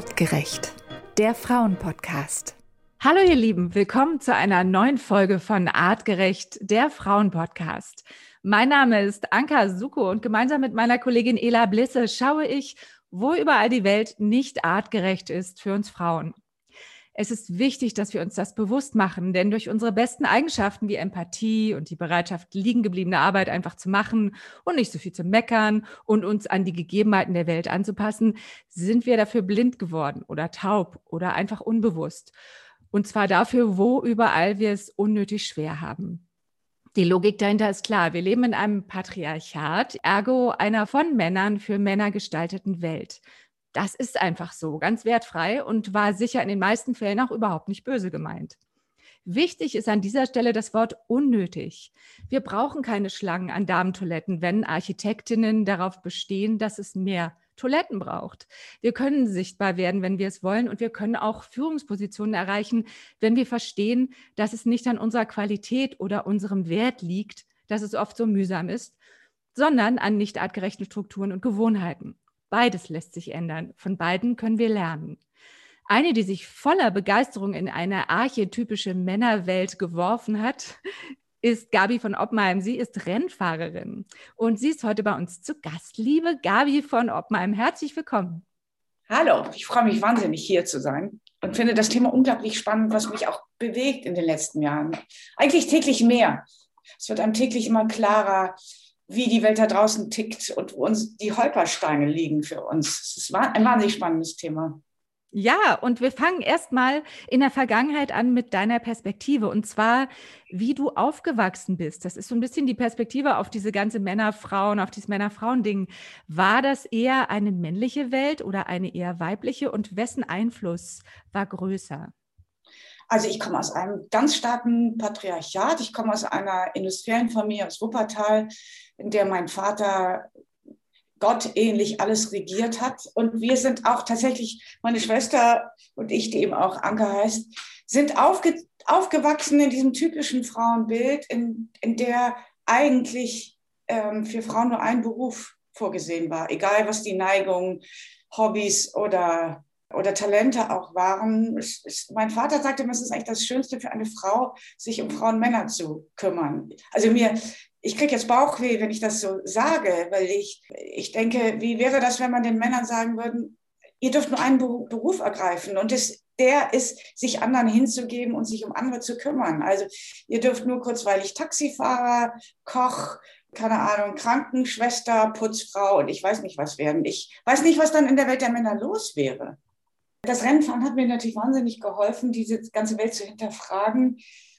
Artgerecht, der Frauenpodcast. Hallo ihr Lieben, willkommen zu einer neuen Folge von Artgerecht, der Frauenpodcast. Mein Name ist Anka Suko und gemeinsam mit meiner Kollegin Ela Blisse schaue ich, wo überall die Welt nicht artgerecht ist für uns Frauen. Es ist wichtig, dass wir uns das bewusst machen, denn durch unsere besten Eigenschaften wie Empathie und die Bereitschaft, liegengebliebene Arbeit einfach zu machen und nicht so viel zu meckern und uns an die Gegebenheiten der Welt anzupassen, sind wir dafür blind geworden oder taub oder einfach unbewusst. Und zwar dafür, wo überall wir es unnötig schwer haben. Die Logik dahinter ist klar. Wir leben in einem Patriarchat, ergo einer von Männern für Männer gestalteten Welt. Das ist einfach so, ganz wertfrei und war sicher in den meisten Fällen auch überhaupt nicht böse gemeint. Wichtig ist an dieser Stelle das Wort unnötig. Wir brauchen keine Schlangen an Damentoiletten, wenn Architektinnen darauf bestehen, dass es mehr Toiletten braucht. Wir können sichtbar werden, wenn wir es wollen und wir können auch Führungspositionen erreichen, wenn wir verstehen, dass es nicht an unserer Qualität oder unserem Wert liegt, dass es oft so mühsam ist, sondern an nicht artgerechten Strukturen und Gewohnheiten. Beides lässt sich ändern. Von beiden können wir lernen. Eine, die sich voller Begeisterung in eine archetypische Männerwelt geworfen hat, ist Gabi von Oppenheim. Sie ist Rennfahrerin und sie ist heute bei uns zu Gast. Liebe Gabi von Oppenheim, herzlich willkommen. Hallo, ich freue mich wahnsinnig hier zu sein und finde das Thema unglaublich spannend, was mich auch bewegt in den letzten Jahren. Eigentlich täglich mehr. Es wird einem täglich immer klarer, wie die Welt da draußen tickt und wo uns die Holpersteine liegen für uns. Es ist ein wahnsinnig spannendes Thema. Ja, und wir fangen erstmal in der Vergangenheit an mit deiner Perspektive und zwar, wie du aufgewachsen bist. Das ist so ein bisschen die Perspektive auf diese ganze Männer-Frauen, auf dieses Männer-Frauen-Ding. War das eher eine männliche Welt oder eine eher weibliche und wessen Einfluss war größer? Also ich komme aus einem ganz starken Patriarchat. Ich komme aus einer industriellen Familie aus Wuppertal, in der mein Vater gottähnlich alles regiert hat. Und wir sind auch tatsächlich, meine Schwester und ich, die eben auch Anke heißt, sind aufge, aufgewachsen in diesem typischen Frauenbild, in, in der eigentlich ähm, für Frauen nur ein Beruf vorgesehen war, egal was die Neigung, Hobbys oder oder Talente auch waren. Es, es, mein Vater sagte immer, es ist eigentlich das Schönste für eine Frau, sich um Frauen und Männer zu kümmern. Also mir, ich kriege jetzt Bauchweh, wenn ich das so sage, weil ich, ich denke, wie wäre das, wenn man den Männern sagen würde, ihr dürft nur einen Beruf ergreifen und das, der ist, sich anderen hinzugeben und sich um andere zu kümmern. Also ihr dürft nur kurzweilig Taxifahrer, Koch, keine Ahnung, Krankenschwester, Putzfrau und ich weiß nicht was werden. Ich weiß nicht, was dann in der Welt der Männer los wäre. Das Rennfahren hat mir natürlich wahnsinnig geholfen, diese ganze Welt zu hinterfragen.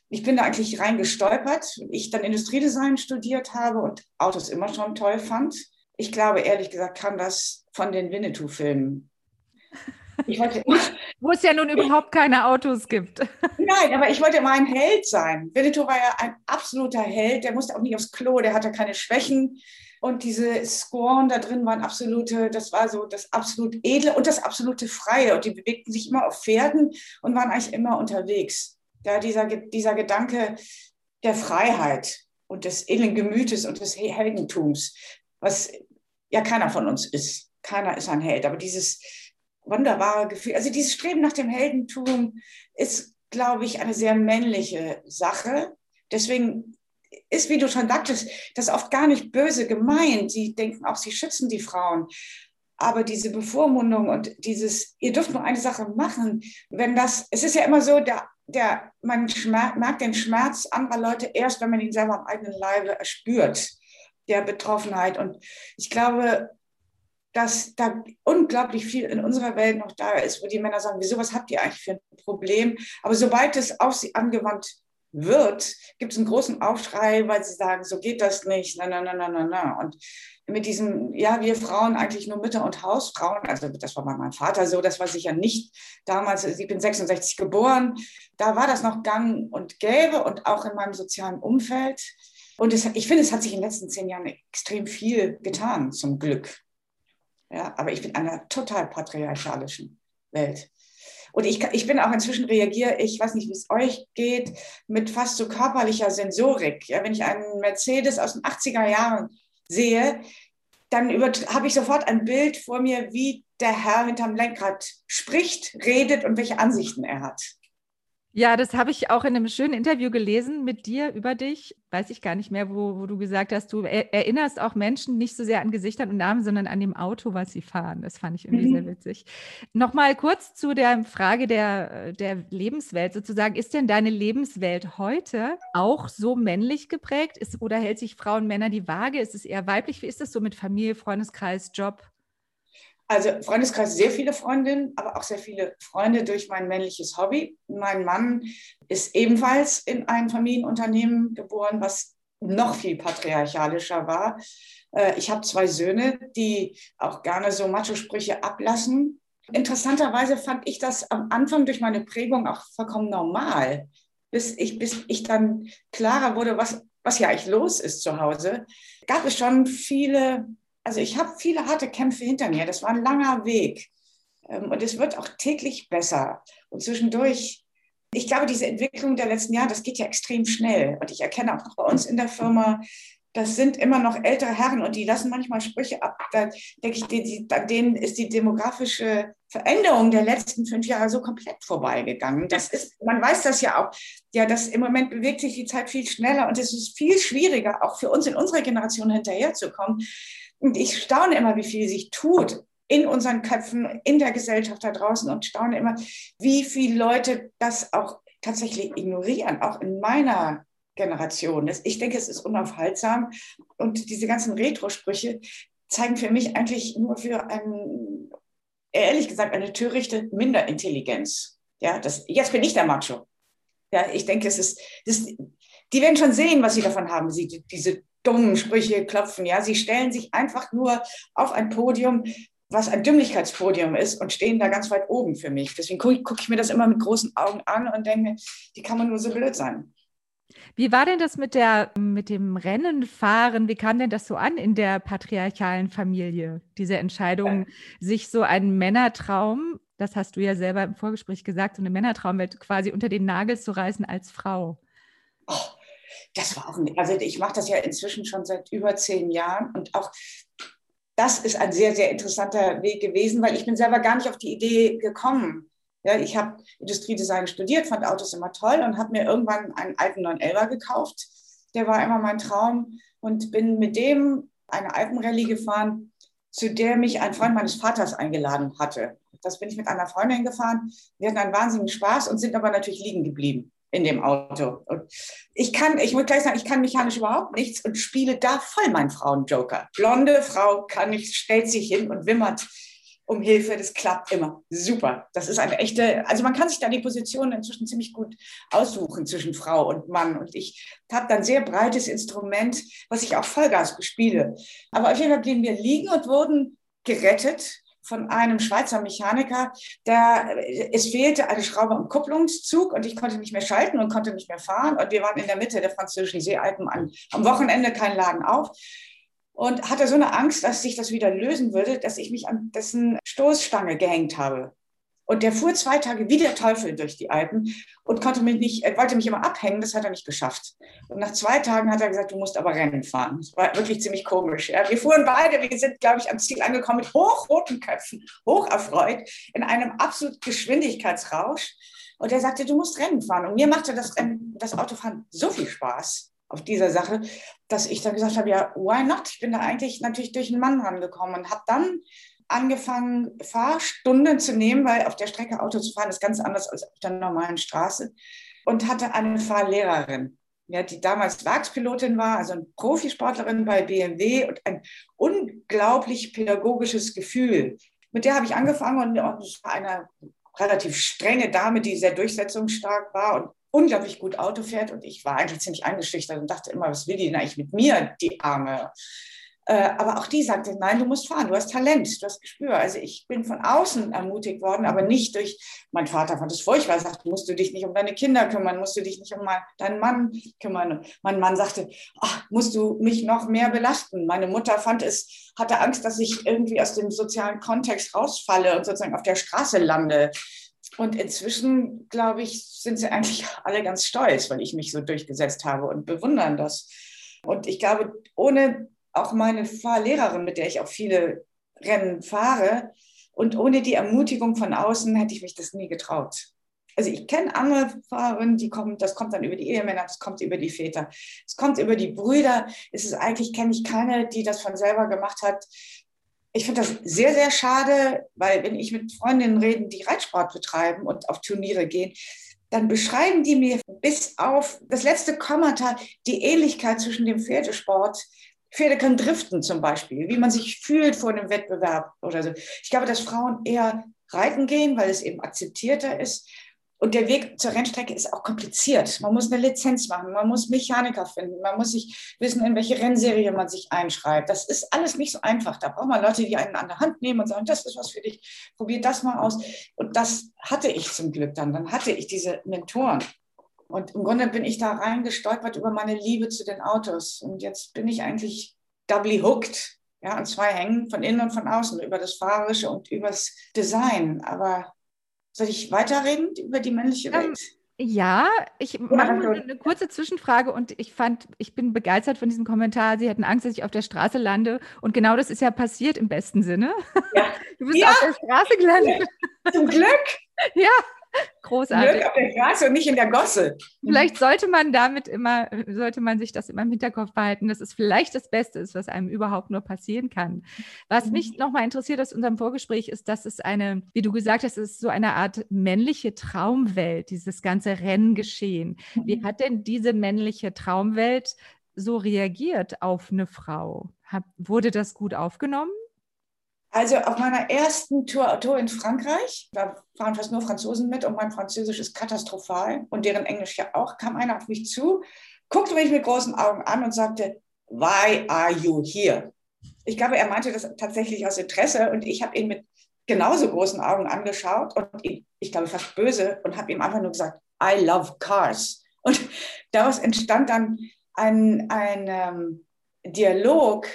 Ich bin da eigentlich reingestolpert. Ich dann Industriedesign studiert habe und Autos immer schon toll fand. Ich glaube, ehrlich gesagt, kam das von den Winnetou-Filmen. Wo es ja nun überhaupt keine Autos gibt. Nein, aber ich wollte immer ein Held sein. Winnetou war ja ein absoluter Held. Der musste auch nicht aufs Klo, der hatte keine Schwächen. Und diese Scorn da drin waren absolute, das war so das absolut edle und das absolute Freie. Und die bewegten sich immer auf Pferden und waren eigentlich immer unterwegs. Ja, dieser, dieser Gedanke der Freiheit und des edlen Gemütes und des Heldentums, was ja keiner von uns ist. Keiner ist ein Held. Aber dieses wunderbare Gefühl, also dieses Streben nach dem Heldentum ist, glaube ich, eine sehr männliche Sache. Deswegen ist, wie du schon sagtest, das oft gar nicht böse gemeint. Sie denken auch, sie schützen die Frauen. Aber diese Bevormundung und dieses, ihr dürft nur eine Sache machen, wenn das, es ist ja immer so, der, der, man merkt den Schmerz anderer Leute erst, wenn man ihn selber am eigenen Leibe spürt, der Betroffenheit. Und ich glaube, dass da unglaublich viel in unserer Welt noch da ist, wo die Männer sagen, wieso, was habt ihr eigentlich für ein Problem? Aber sobald es auf sie angewandt wird, gibt es einen großen Aufschrei, weil sie sagen, so geht das nicht, na, na, na, na, na, na. Und mit diesem, ja, wir Frauen eigentlich nur Mütter und Hausfrauen, also das war bei meinem Vater so, das war sicher nicht damals, ich bin 66 geboren, da war das noch gang und gäbe und auch in meinem sozialen Umfeld. Und es, ich finde, es hat sich in den letzten zehn Jahren extrem viel getan, zum Glück. Ja, aber ich bin in einer total patriarchalischen Welt. Und ich, ich bin auch inzwischen reagiere, ich weiß nicht, wie es euch geht, mit fast so körperlicher Sensorik. Ja, wenn ich einen Mercedes aus den 80er Jahren sehe, dann habe ich sofort ein Bild vor mir, wie der Herr hinterm Lenkrad spricht, redet und welche Ansichten er hat. Ja, das habe ich auch in einem schönen Interview gelesen mit dir über dich. Weiß ich gar nicht mehr, wo, wo du gesagt hast, du erinnerst auch Menschen nicht so sehr an Gesichtern und Namen, sondern an dem Auto, was sie fahren. Das fand ich irgendwie mhm. sehr witzig. Nochmal kurz zu der Frage der, der Lebenswelt sozusagen. Ist denn deine Lebenswelt heute auch so männlich geprägt? Ist, oder hält sich Frauen, Männer die Waage? Ist es eher weiblich? Wie ist das so mit Familie, Freundeskreis, Job? Also Freundeskreis sehr viele Freundinnen, aber auch sehr viele Freunde durch mein männliches Hobby. Mein Mann ist ebenfalls in ein Familienunternehmen geboren, was noch viel patriarchalischer war. Äh, ich habe zwei Söhne, die auch gerne so Macho-Sprüche ablassen. Interessanterweise fand ich das am Anfang durch meine Prägung auch vollkommen normal, bis ich, bis ich dann klarer wurde, was, was ja eigentlich los ist zu Hause. Gab es schon viele also ich habe viele harte Kämpfe hinter mir. Das war ein langer Weg. Ähm, und es wird auch täglich besser. Und zwischendurch, ich glaube, diese Entwicklung der letzten Jahre, das geht ja extrem schnell. Und ich erkenne auch bei uns in der Firma, das sind immer noch ältere Herren und die lassen manchmal Sprüche ab. Da denke ich, denen ist die demografische Veränderung der letzten fünf Jahre so komplett vorbeigegangen. Das ist, man weiß das ja auch. Ja, das im Moment bewegt sich die Zeit viel schneller und es ist viel schwieriger, auch für uns in unserer Generation hinterherzukommen. Und ich staune immer, wie viel sich tut in unseren Köpfen, in der Gesellschaft da draußen und staune immer, wie viele Leute das auch tatsächlich ignorieren, auch in meiner Generation. Ich denke, es ist unaufhaltsam. Und diese ganzen Retro-Sprüche zeigen für mich eigentlich nur für ein, ehrlich gesagt, eine törichte Minderintelligenz. Ja, das, jetzt bin ich der Macho. Ja, ich denke, es ist, das, die werden schon sehen, was sie davon haben, sie, diese dummen Sprüche klopfen. Ja, sie stellen sich einfach nur auf ein Podium, was ein Dümmlichkeitspodium ist und stehen da ganz weit oben für mich. Deswegen gucke guck ich mir das immer mit großen Augen an und denke, wie kann man nur so blöd sein? Wie war denn das mit, der, mit dem Rennenfahren? Wie kam denn das so an in der patriarchalen Familie? Diese Entscheidung, ja. sich so einen Männertraum, das hast du ja selber im Vorgespräch gesagt, so eine Männertraumwelt quasi unter den Nagel zu reißen als Frau. Oh, das war auch, also ich mache das ja inzwischen schon seit über zehn Jahren und auch das ist ein sehr, sehr interessanter Weg gewesen, weil ich bin selber gar nicht auf die Idee gekommen. Ja, ich habe Industriedesign studiert, fand Autos immer toll und habe mir irgendwann einen alten 911er gekauft. Der war immer mein Traum und bin mit dem eine Alpenrallye gefahren, zu der mich ein Freund meines Vaters eingeladen hatte. Das bin ich mit einer Freundin gefahren. Wir hatten einen wahnsinnigen Spaß und sind aber natürlich liegen geblieben in dem Auto. Und ich kann, ich muss gleich sagen, ich kann mechanisch überhaupt nichts und spiele da voll meinen Frauenjoker. Blonde Frau kann nicht, stellt sich hin und wimmert um Hilfe. Das klappt immer. Super. Das ist eine echte, also man kann sich da die Position inzwischen ziemlich gut aussuchen zwischen Frau und Mann. Und ich habe dann sehr breites Instrument, was ich auch Vollgas bespiele. Aber auf jeden Fall blieben wir liegen und wurden gerettet von einem Schweizer Mechaniker, der, es fehlte eine Schraube am Kupplungszug und ich konnte nicht mehr schalten und konnte nicht mehr fahren. Und wir waren in der Mitte der französischen Seealpen an, am Wochenende kein Laden auf und hatte so eine Angst, dass sich das wieder lösen würde, dass ich mich an dessen Stoßstange gehängt habe. Und der fuhr zwei Tage wie der Teufel durch die Alpen und konnte mich nicht, er wollte mich immer abhängen, das hat er nicht geschafft. Und nach zwei Tagen hat er gesagt, du musst aber Rennen fahren. Das war wirklich ziemlich komisch. Ja. Wir fuhren beide, wir sind, glaube ich, am Ziel angekommen mit hochroten Köpfen, hocherfreut, in einem absolut Geschwindigkeitsrausch. Und er sagte, du musst Rennen fahren. Und mir machte das, Rennen, das Autofahren so viel Spaß auf dieser Sache, dass ich dann gesagt habe, ja, why not? Ich bin da eigentlich natürlich durch einen Mann rangekommen und habe dann angefangen, Fahrstunden zu nehmen, weil auf der Strecke Auto zu fahren ist ganz anders als auf der normalen Straße. Und hatte eine Fahrlehrerin, ja, die damals Werkspilotin war, also eine Profisportlerin bei BMW und ein unglaublich pädagogisches Gefühl. Mit der habe ich angefangen und es war eine relativ strenge Dame, die sehr durchsetzungsstark war und unglaublich gut Auto fährt. Und ich war eigentlich ziemlich eingeschüchtert und dachte immer, was will die denn eigentlich mit mir, die Arme? Äh, aber auch die sagte, nein, du musst fahren, du hast Talent, du hast Gespür. Also ich bin von außen ermutigt worden, aber nicht durch, mein Vater fand es furchtbar, sagte, musst du dich nicht um deine Kinder kümmern, musst du dich nicht um deinen Mann kümmern. Mein Mann sagte, ach, musst du mich noch mehr belasten. Meine Mutter fand es, hatte Angst, dass ich irgendwie aus dem sozialen Kontext rausfalle und sozusagen auf der Straße lande. Und inzwischen, glaube ich, sind sie eigentlich alle ganz stolz, weil ich mich so durchgesetzt habe und bewundern das. Und ich glaube, ohne auch meine Fahrlehrerin, mit der ich auch viele Rennen fahre Und ohne die Ermutigung von außen hätte ich mich das nie getraut. Also ich kenne andere Fahrerinnen, die kommen, das kommt dann über die Ehemänner, das kommt über die Väter, es kommt über die Brüder. Es ist eigentlich, kenne ich keine, die das von selber gemacht hat. Ich finde das sehr, sehr schade, weil wenn ich mit Freundinnen rede, die Reitsport betreiben und auf Turniere gehen, dann beschreiben die mir bis auf das letzte Kommata die Ähnlichkeit zwischen dem Pferdesport. Pferde können driften zum Beispiel, wie man sich fühlt vor einem Wettbewerb oder so. Ich glaube, dass Frauen eher reiten gehen, weil es eben akzeptierter ist und der Weg zur Rennstrecke ist auch kompliziert. Man muss eine Lizenz machen, man muss Mechaniker finden, man muss sich wissen, in welche Rennserie man sich einschreibt. Das ist alles nicht so einfach. Da braucht man Leute, die einen an der Hand nehmen und sagen, das ist was für dich, probier das mal aus. Und das hatte ich zum Glück dann. Dann hatte ich diese Mentoren. Und im Grunde bin ich da reingestolpert über meine Liebe zu den Autos. Und jetzt bin ich eigentlich doubly hooked. Ja, an zwei Hängen, von innen und von außen, über das Fahrerische und übers Design. Aber soll ich weiterreden über die männliche ähm, Welt? Ja, ich mache mal eine kurze Zwischenfrage und ich fand, ich bin begeistert von diesem Kommentar. Sie hatten Angst, dass ich auf der Straße lande. Und genau das ist ja passiert im besten Sinne. Ja. Du bist ja. auf der Straße gelandet. Zum Glück. Ja, Großartig. Glück auf der Straße und nicht in der Gosse. Vielleicht sollte man damit immer, sollte man sich das immer im Hinterkopf behalten, dass es vielleicht das Beste ist, was einem überhaupt nur passieren kann. Was mhm. mich nochmal interessiert aus unserem Vorgespräch ist, dass es eine, wie du gesagt hast, es ist so eine Art männliche Traumwelt, dieses ganze Renngeschehen. Wie mhm. hat denn diese männliche Traumwelt so reagiert auf eine Frau? Hat, wurde das gut aufgenommen? Also auf meiner ersten Tour, Tour in Frankreich, da fahren fast nur Franzosen mit und mein Französisch ist katastrophal und deren Englisch ja auch, kam einer auf mich zu, guckte mich mit großen Augen an und sagte, Why are you here? Ich glaube, er meinte das tatsächlich aus Interesse und ich habe ihn mit genauso großen Augen angeschaut und ihn, ich glaube fast böse und habe ihm einfach nur gesagt, I love cars. Und daraus entstand dann ein, ein ähm, Dialog,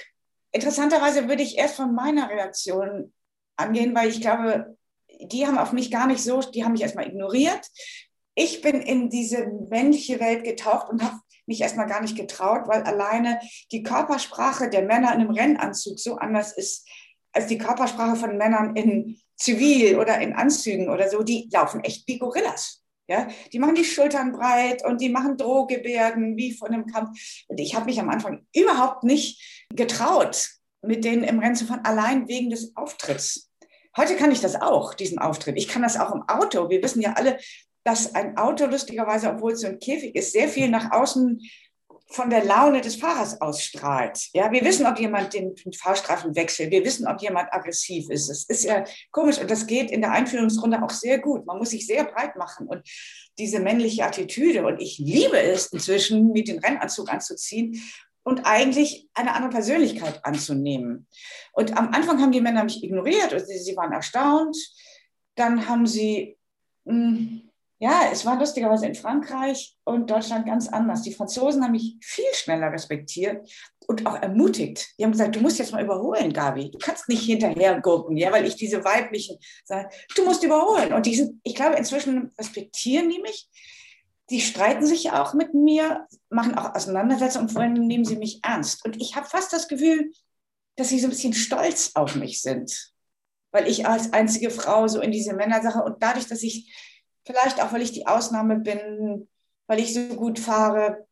Interessanterweise würde ich erst von meiner Reaktion angehen, weil ich glaube, die haben auf mich gar nicht so, die haben mich erstmal ignoriert. Ich bin in diese männliche Welt getaucht und habe mich erstmal gar nicht getraut, weil alleine die Körpersprache der Männer in einem Rennanzug so anders ist als die Körpersprache von Männern in Zivil oder in Anzügen oder so. Die laufen echt wie Gorillas. Ja, die machen die Schultern breit und die machen Drohgebärden wie von einem Kampf. Und ich habe mich am Anfang überhaupt nicht getraut, mit denen im Rennen zu fahren, allein wegen des Auftritts. Heute kann ich das auch, diesen Auftritt. Ich kann das auch im Auto. Wir wissen ja alle, dass ein Auto lustigerweise, obwohl es so ein Käfig ist, sehr viel nach außen von der Laune des Fahrers ausstrahlt. Ja, wir wissen, ob jemand den Fahrstreifen wechselt. Wir wissen, ob jemand aggressiv ist. Es ist ja komisch und das geht in der Einführungsrunde auch sehr gut. Man muss sich sehr breit machen und diese männliche Attitüde. Und ich liebe es inzwischen, mir den Rennanzug anzuziehen und eigentlich eine andere Persönlichkeit anzunehmen. Und am Anfang haben die Männer mich ignoriert und sie, sie waren erstaunt. Dann haben sie mh, hm, ja, es war lustigerweise in Frankreich und Deutschland ganz anders. Die Franzosen haben mich viel schneller respektiert und auch ermutigt. Die haben gesagt, du musst jetzt mal überholen, Gabi. Du kannst nicht hinterher gucken, ja, weil ich diese weiblichen sage, du musst überholen. Und die sind, ich glaube, inzwischen respektieren die mich. Die streiten sich auch mit mir, machen auch Auseinandersetzungen und vor allem nehmen sie mich ernst. Und ich habe fast das Gefühl, dass sie so ein bisschen stolz auf mich sind, weil ich als einzige Frau so in diese Männersache und dadurch, dass ich vielleicht auch, weil ich die Ausnahme bin, weil ich so gut fahre.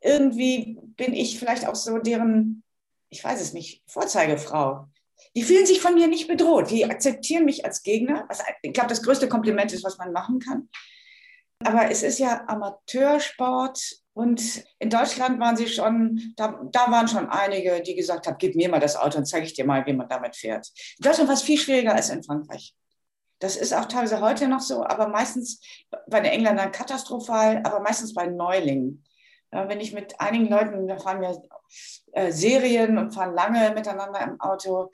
Irgendwie bin ich vielleicht auch so deren, ich weiß es nicht, Vorzeigefrau. Die fühlen sich von mir nicht bedroht. Die akzeptieren mich als Gegner, was ich glaube, das größte Kompliment ist, was man machen kann. Aber es ist ja Amateursport und in Deutschland waren sie schon, da, da waren schon einige, die gesagt haben, gib mir mal das Auto und zeige ich dir mal, wie man damit fährt. In Deutschland war es viel schwieriger als in Frankreich. Das ist auch teilweise heute noch so, aber meistens bei den Engländern katastrophal, aber meistens bei Neulingen. Wenn ich mit einigen Leuten, da fahren wir äh, Serien und fahren lange miteinander im Auto,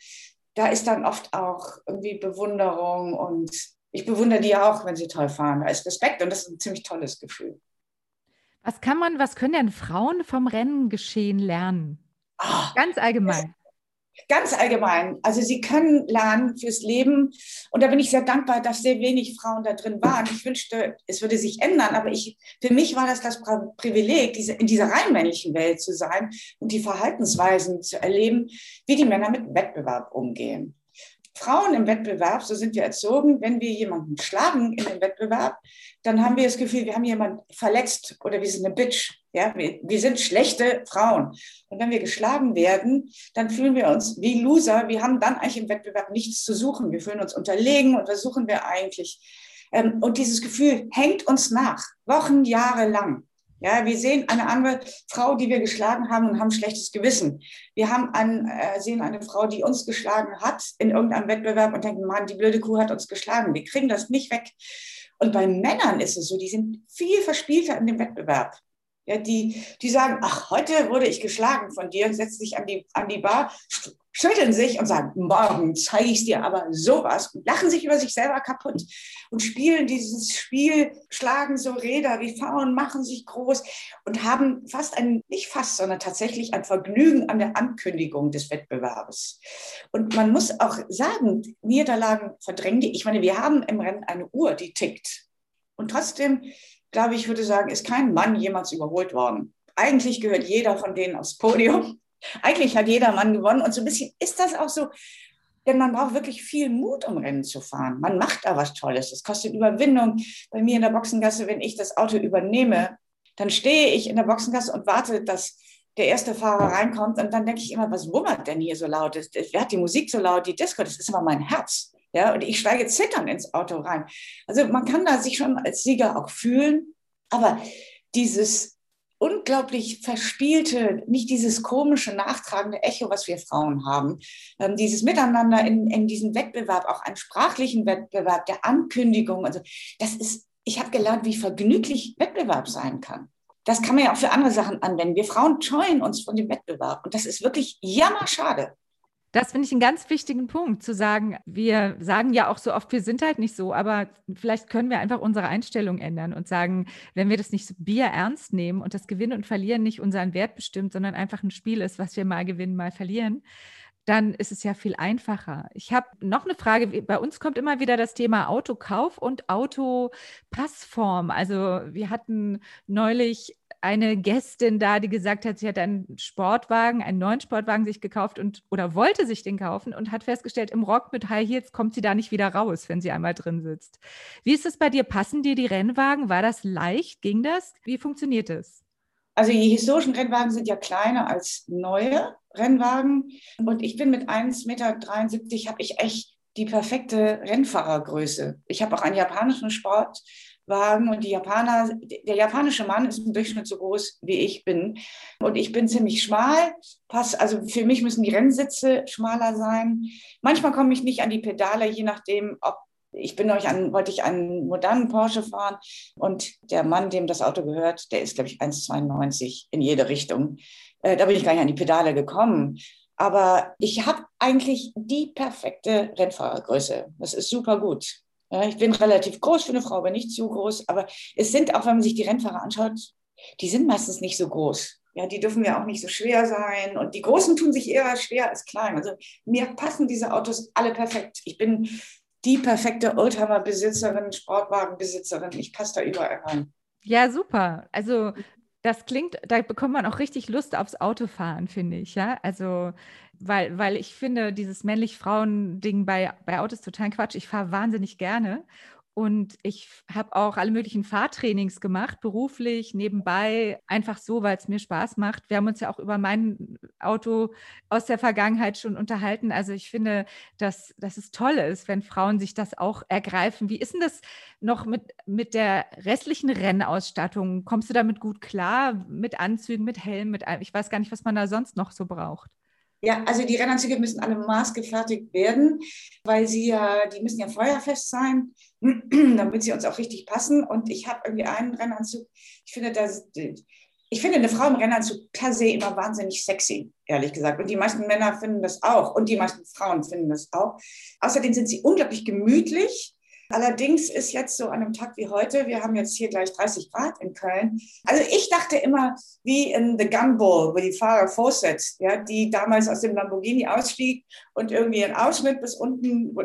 da ist dann oft auch irgendwie Bewunderung und ich bewundere die auch, wenn sie toll fahren. Da ist Respekt und das ist ein ziemlich tolles Gefühl. Was kann man, was können denn Frauen vom Rennen geschehen lernen? Oh, Ganz allgemein. Ganz allgemein. Also sie können lernen fürs Leben. Und da bin ich sehr dankbar, dass sehr wenig Frauen da drin waren. Ich wünschte, es würde sich ändern. Aber ich, für mich war das das Privileg, diese, in dieser rein männlichen Welt zu sein und die Verhaltensweisen zu erleben, wie die Männer mit Wettbewerb umgehen. Frauen im Wettbewerb, so sind wir erzogen, wenn wir jemanden schlagen in dem Wettbewerb, dann haben wir das Gefühl, wir haben jemanden verletzt oder wir sind eine Bitch. Ja, wir, wir sind schlechte Frauen. Und wenn wir geschlagen werden, dann fühlen wir uns wie Loser. Wir haben dann eigentlich im Wettbewerb nichts zu suchen. Wir fühlen uns unterlegen und was suchen wir eigentlich? Ähm, und dieses Gefühl hängt uns nach, Wochen, Jahre lang. Ja, wir sehen eine andere Frau, die wir geschlagen haben und haben schlechtes Gewissen. Wir haben ein, äh, sehen eine Frau, die uns geschlagen hat in irgendeinem Wettbewerb und denken, Mann, die blöde Kuh hat uns geschlagen. Wir kriegen das nicht weg. Und bei Männern ist es so, die sind viel verspielter in dem Wettbewerb. Ja, die, die sagen, ach, heute wurde ich geschlagen von dir, setzen sich an die, an die Bar, schütteln sich und sagen, morgen zeige ich dir aber sowas und lachen sich über sich selber kaputt und spielen dieses Spiel, schlagen so Räder wie Frauen, machen sich groß und haben fast ein, nicht fast, sondern tatsächlich ein Vergnügen an der Ankündigung des Wettbewerbs. Und man muss auch sagen, Niederlagen verdrängen die. Ich meine, wir haben im Rennen eine Uhr, die tickt. Und trotzdem glaube ich, würde sagen, ist kein Mann jemals überholt worden. Eigentlich gehört jeder von denen aufs Podium. Eigentlich hat jeder Mann gewonnen. Und so ein bisschen ist das auch so, denn man braucht wirklich viel Mut, um Rennen zu fahren. Man macht da was Tolles. Es kostet Überwindung. Bei mir in der Boxengasse, wenn ich das Auto übernehme, dann stehe ich in der Boxengasse und warte, dass der erste Fahrer reinkommt. Und dann denke ich immer, was wummert denn hier so laut? Wer hat die Musik so laut, die Disco? Das ist aber mein Herz. Ja, und ich steige zittern ins Auto rein. Also man kann da sich schon als Sieger auch fühlen, aber dieses unglaublich verspielte, nicht dieses komische, nachtragende Echo, was wir Frauen haben, ähm, dieses Miteinander in, in diesem Wettbewerb, auch einen sprachlichen Wettbewerb, der Ankündigung, also das ist, ich habe gelernt, wie vergnüglich Wettbewerb sein kann. Das kann man ja auch für andere Sachen anwenden. Wir Frauen scheuen uns von dem Wettbewerb und das ist wirklich jammerschade. Das finde ich einen ganz wichtigen Punkt, zu sagen, wir sagen ja auch so oft, wir sind halt nicht so, aber vielleicht können wir einfach unsere Einstellung ändern und sagen, wenn wir das nicht so Bier ernst nehmen und das Gewinnen und Verlieren nicht unseren Wert bestimmt, sondern einfach ein Spiel ist, was wir mal gewinnen, mal verlieren, dann ist es ja viel einfacher. Ich habe noch eine Frage. Bei uns kommt immer wieder das Thema Autokauf und Autopassform. Also wir hatten neulich eine Gästin da, die gesagt hat, sie hat einen Sportwagen, einen neuen Sportwagen sich gekauft und oder wollte sich den kaufen und hat festgestellt, im Rock mit High Heels kommt sie da nicht wieder raus, wenn sie einmal drin sitzt. Wie ist es bei dir? Passen dir die Rennwagen? War das leicht? Ging das? Wie funktioniert es? Also die historischen Rennwagen sind ja kleiner als neue Rennwagen. Und ich bin mit 1,73 Meter, habe ich echt die perfekte Rennfahrergröße. Ich habe auch einen japanischen Sport Wagen und die Japaner, der japanische Mann ist im Durchschnitt so groß wie ich bin. Und ich bin ziemlich schmal. Pass, also für mich müssen die Rennsitze schmaler sein. Manchmal komme ich nicht an die Pedale, je nachdem, ob ich bin euch an, wollte ich einen modernen Porsche fahren und der Mann, dem das Auto gehört, der ist, glaube ich, 1,92 in jede Richtung. Äh, da bin ich gar nicht an die Pedale gekommen. Aber ich habe eigentlich die perfekte Rennfahrergröße. Das ist super gut. Ja, ich bin relativ groß für eine Frau, aber nicht zu groß. Aber es sind auch, wenn man sich die Rennfahrer anschaut, die sind meistens nicht so groß. Ja, die dürfen ja auch nicht so schwer sein. Und die Großen tun sich eher schwer als klein. Also mir passen diese Autos alle perfekt. Ich bin die perfekte Oldtimer-Besitzerin, Sportwagenbesitzerin. Ich passe da überall rein. Ja, super. Also das klingt, da bekommt man auch richtig Lust aufs Autofahren, finde ich, ja. Also weil, weil ich finde, dieses männlich-Frauen-Ding bei, bei Autos total Quatsch. Ich fahre wahnsinnig gerne. Und ich habe auch alle möglichen Fahrtrainings gemacht, beruflich, nebenbei, einfach so, weil es mir Spaß macht. Wir haben uns ja auch über mein Auto aus der Vergangenheit schon unterhalten. Also ich finde, dass, dass es toll ist, wenn Frauen sich das auch ergreifen. Wie ist denn das noch mit, mit der restlichen Rennausstattung? Kommst du damit gut klar? Mit Anzügen, mit Helm, mit ich weiß gar nicht, was man da sonst noch so braucht. Ja, also die Rennanzüge müssen alle maßgefertigt werden, weil sie ja, die müssen ja feuerfest sein, damit sie uns auch richtig passen. Und ich habe irgendwie einen Rennanzug, ich finde, das, ich finde eine Frau im Rennanzug per se immer wahnsinnig sexy, ehrlich gesagt. Und die meisten Männer finden das auch und die meisten Frauen finden das auch. Außerdem sind sie unglaublich gemütlich Allerdings ist jetzt so an einem Tag wie heute, wir haben jetzt hier gleich 30 Grad in Köln. Also ich dachte immer, wie in The Gumball, wo die Fahrer Fawcett, ja, die damals aus dem Lamborghini ausstieg und irgendwie einen Ausschnitt bis unten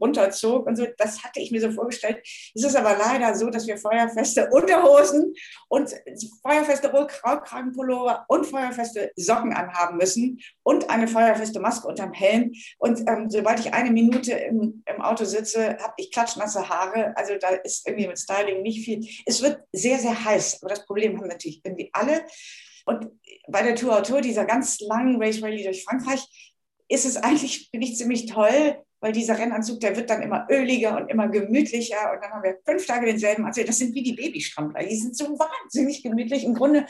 runterzog und so. Das hatte ich mir so vorgestellt. Es ist aber leider so, dass wir feuerfeste Unterhosen und feuerfeste Rollkragenpullover und feuerfeste Socken anhaben müssen, und eine feuerfeste Maske unterm Helm. Und ähm, sobald ich eine Minute im, im Auto sitze, habe ich klatschnasse Haare. Also da ist irgendwie mit Styling nicht viel. Es wird sehr, sehr heiß. Aber das Problem haben natürlich irgendwie alle. Und bei der Tour Auto, dieser ganz langen Race Rally durch Frankreich, ist es eigentlich, finde ich, ziemlich toll, weil dieser Rennanzug, der wird dann immer öliger und immer gemütlicher und dann haben wir fünf Tage denselben Anzug. Das sind wie die Babystrampler, die sind so wahnsinnig gemütlich. Im Grunde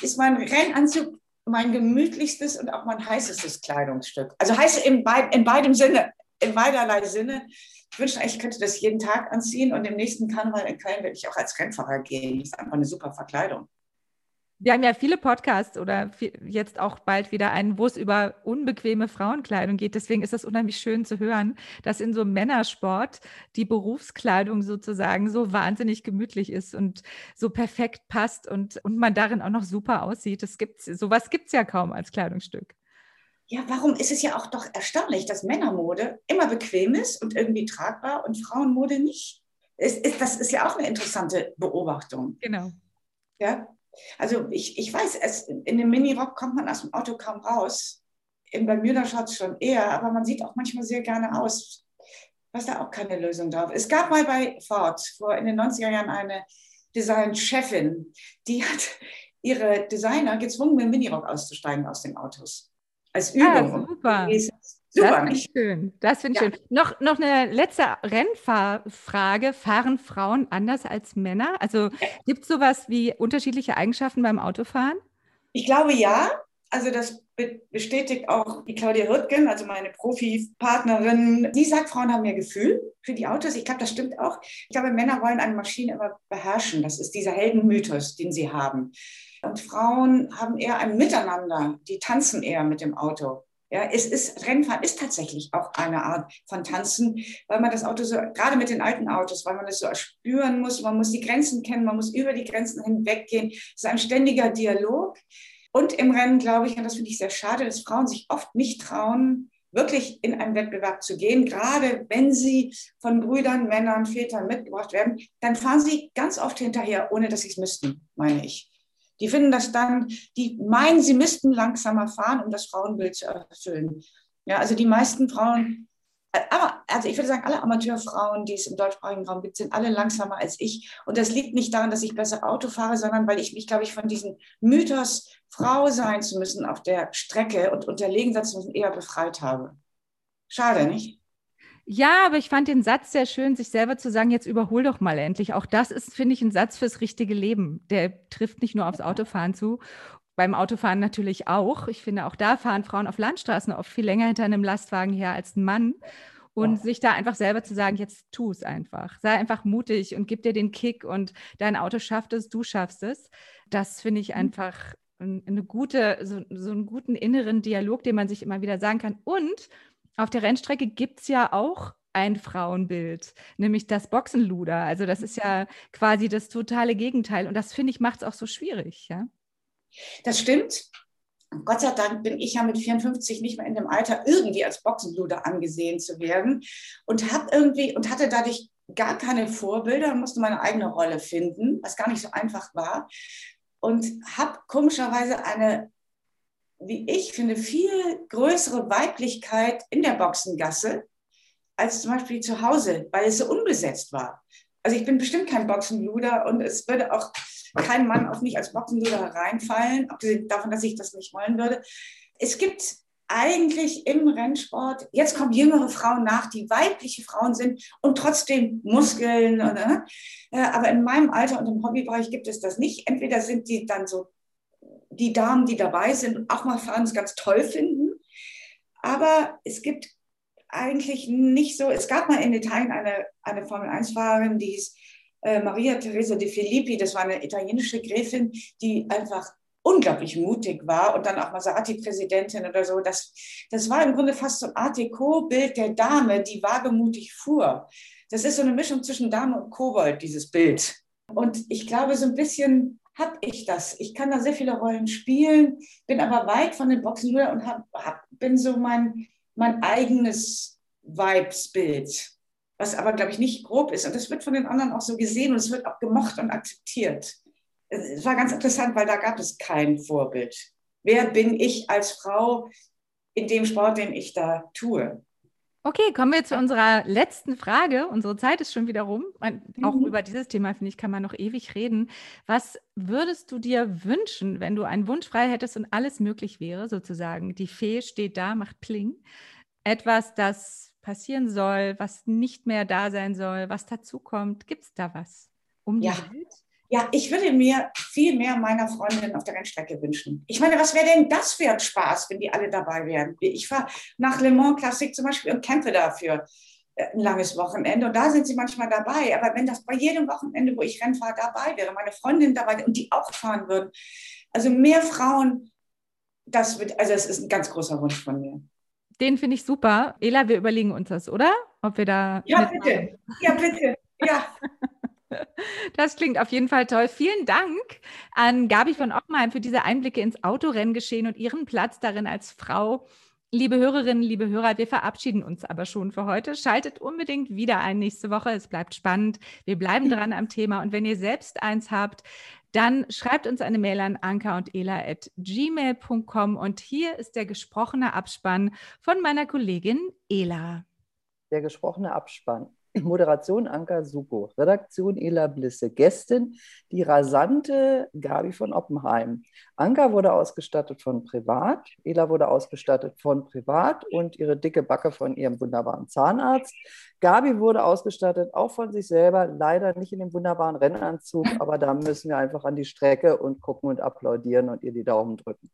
ist mein Rennanzug mein gemütlichstes und auch mein heißestes Kleidungsstück. Also heiß in, beid, in beidem Sinne, in beiderlei Sinne. Ich wünschte, ich könnte das jeden Tag anziehen und im nächsten Karneval in Köln werde ich auch als Rennfahrer gehen. Das ist einfach eine super Verkleidung. Wir haben ja viele Podcasts oder jetzt auch bald wieder einen, wo es über unbequeme Frauenkleidung geht. Deswegen ist es unheimlich schön zu hören, dass in so einem Männersport die Berufskleidung sozusagen so wahnsinnig gemütlich ist und so perfekt passt und, und man darin auch noch super aussieht. Das gibt's, sowas gibt es ja kaum als Kleidungsstück. Ja, warum ist es ja auch doch erstaunlich, dass Männermode immer bequem ist und irgendwie tragbar und Frauenmode nicht? Ist, ist, das ist ja auch eine interessante Beobachtung. Genau. Ja, also ich, ich weiß, es, in dem Mini-Rock kommt man aus dem Auto kaum raus. In Bermuda-Shorts schon eher, aber man sieht auch manchmal sehr gerne aus. Was da auch keine Lösung drauf. Es gab mal bei Ford vor in den 90er Jahren eine Design-Chefin, die hat ihre Designer gezwungen, mit dem Minirock auszusteigen aus den Autos. Als ah, Übung. Ah, super. Super, das finde ich schön. Das finde ich ja. schön. Noch, noch eine letzte Rennfahrfrage. Fahren Frauen anders als Männer? Also gibt es sowas wie unterschiedliche Eigenschaften beim Autofahren? Ich glaube ja. Also das bestätigt auch die Claudia Hürtgen, also meine Profi-Partnerin. Die sagt, Frauen haben mehr Gefühl für die Autos. Ich glaube, das stimmt auch. Ich glaube, Männer wollen eine Maschine immer beherrschen. Das ist dieser Heldenmythos, den sie haben. Und Frauen haben eher ein Miteinander. Die tanzen eher mit dem Auto. Ja, es ist, Rennfahren ist tatsächlich auch eine Art von Tanzen, weil man das Auto so, gerade mit den alten Autos, weil man das so spüren muss, man muss die Grenzen kennen, man muss über die Grenzen hinweggehen. Es ist ein ständiger Dialog. Und im Rennen glaube ich, und das finde ich sehr schade, dass Frauen sich oft nicht trauen, wirklich in einen Wettbewerb zu gehen, gerade wenn sie von Brüdern, Männern, Vätern mitgebracht werden, dann fahren sie ganz oft hinterher, ohne dass sie es müssten, meine ich. Die finden das dann, die meinen, sie müssten langsamer fahren, um das Frauenbild zu erfüllen. Ja, also die meisten Frauen, aber also ich würde sagen, alle Amateurfrauen, die es im deutschsprachigen Raum gibt, sind alle langsamer als ich. Und das liegt nicht daran, dass ich besser Auto fahre, sondern weil ich mich, glaube ich, von diesem Mythos, Frau sein zu müssen auf der Strecke und unterlegen sein zu müssen, eher befreit habe. Schade, nicht? Ja, aber ich fand den Satz sehr schön, sich selber zu sagen, jetzt überhol doch mal endlich. Auch das ist, finde ich, ein Satz fürs richtige Leben. Der trifft nicht nur aufs Autofahren zu, beim Autofahren natürlich auch. Ich finde, auch da fahren Frauen auf Landstraßen oft viel länger hinter einem Lastwagen her als ein Mann. Und ja. sich da einfach selber zu sagen, jetzt tu es einfach. Sei einfach mutig und gib dir den Kick und dein Auto schafft es, du schaffst es. Das finde ich mhm. einfach eine gute, so, so einen guten inneren Dialog, den man sich immer wieder sagen kann. Und auf der Rennstrecke gibt es ja auch ein Frauenbild, nämlich das Boxenluder. Also das ist ja quasi das totale Gegenteil. Und das finde ich macht es auch so schwierig, ja. Das stimmt. Gott sei Dank bin ich ja mit 54 nicht mehr in dem Alter, irgendwie als Boxenluder angesehen zu werden und habe irgendwie und hatte dadurch gar keine Vorbilder, musste meine eigene Rolle finden, was gar nicht so einfach war und habe komischerweise eine wie ich finde, viel größere Weiblichkeit in der Boxengasse als zum Beispiel zu Hause, weil es so unbesetzt war. Also ich bin bestimmt kein Boxenluder und es würde auch kein Mann auf mich als Boxenluder hereinfallen, abgesehen davon, dass ich das nicht wollen würde. Es gibt eigentlich im Rennsport, jetzt kommen jüngere Frauen nach, die weibliche Frauen sind und trotzdem Muskeln. Oder, äh, aber in meinem Alter und im Hobbybereich gibt es das nicht. Entweder sind die dann so die Damen, die dabei sind auch mal fahren, es ganz toll finden. Aber es gibt eigentlich nicht so, es gab mal in Italien eine, eine Formel-1-Fahrerin, die hieß äh, Maria Teresa de Filippi, das war eine italienische Gräfin, die einfach unglaublich mutig war und dann auch Maserati-Präsidentin oder so. Das, das war im Grunde fast so ein Art Deco-Bild der Dame, die wagemutig fuhr. Das ist so eine Mischung zwischen Dame und Kobold, dieses Bild. Und ich glaube, so ein bisschen habe ich das. Ich kann da sehr viele Rollen spielen, bin aber weit von den Boxen und hab, hab, bin so mein, mein eigenes Vibesbild, was aber, glaube ich, nicht grob ist. Und das wird von den anderen auch so gesehen und es wird auch gemocht und akzeptiert. Es war ganz interessant, weil da gab es kein Vorbild. Wer bin ich als Frau, in dem Sport, den ich da tue. Okay, kommen wir zu unserer letzten Frage. Unsere Zeit ist schon wieder rum. Auch mhm. über dieses Thema, finde ich, kann man noch ewig reden. Was würdest du dir wünschen, wenn du einen Wunsch frei hättest und alles möglich wäre, sozusagen? Die Fee steht da, macht Pling. Etwas, das passieren soll, was nicht mehr da sein soll, was dazukommt. Gibt es da was um die ja. Welt? Ja, ich würde mir viel mehr meiner Freundinnen auf der Rennstrecke wünschen. Ich meine, was wäre denn das für ein Spaß, wenn die alle dabei wären? Ich fahre nach Le Mans Classic zum Beispiel und kämpfe dafür äh, ein langes Wochenende und da sind sie manchmal dabei. Aber wenn das bei jedem Wochenende, wo ich Rennfahre, dabei wäre, meine Freundin dabei und die auch fahren würden, also mehr Frauen, das wird, also es ist ein ganz großer Wunsch von mir. Den finde ich super. Ela, wir überlegen uns das, oder? Ob wir da. Ja, bitte. Ja, bitte. Ja. Das klingt auf jeden Fall toll. Vielen Dank an Gabi von Oppenheim für diese Einblicke ins Autorenngeschehen und ihren Platz darin als Frau. Liebe Hörerinnen, liebe Hörer, wir verabschieden uns aber schon für heute. Schaltet unbedingt wieder ein nächste Woche. Es bleibt spannend. Wir bleiben dran am Thema. Und wenn ihr selbst eins habt, dann schreibt uns eine Mail an anka und ela at gmail.com. Und hier ist der gesprochene Abspann von meiner Kollegin Ela. Der gesprochene Abspann. Moderation Anka Suko, Redaktion Ela Blisse, Gästin die rasante Gabi von Oppenheim. Anka wurde ausgestattet von Privat, Ela wurde ausgestattet von Privat und ihre dicke Backe von ihrem wunderbaren Zahnarzt. Gabi wurde ausgestattet auch von sich selber, leider nicht in dem wunderbaren Rennanzug, aber da müssen wir einfach an die Strecke und gucken und applaudieren und ihr die Daumen drücken.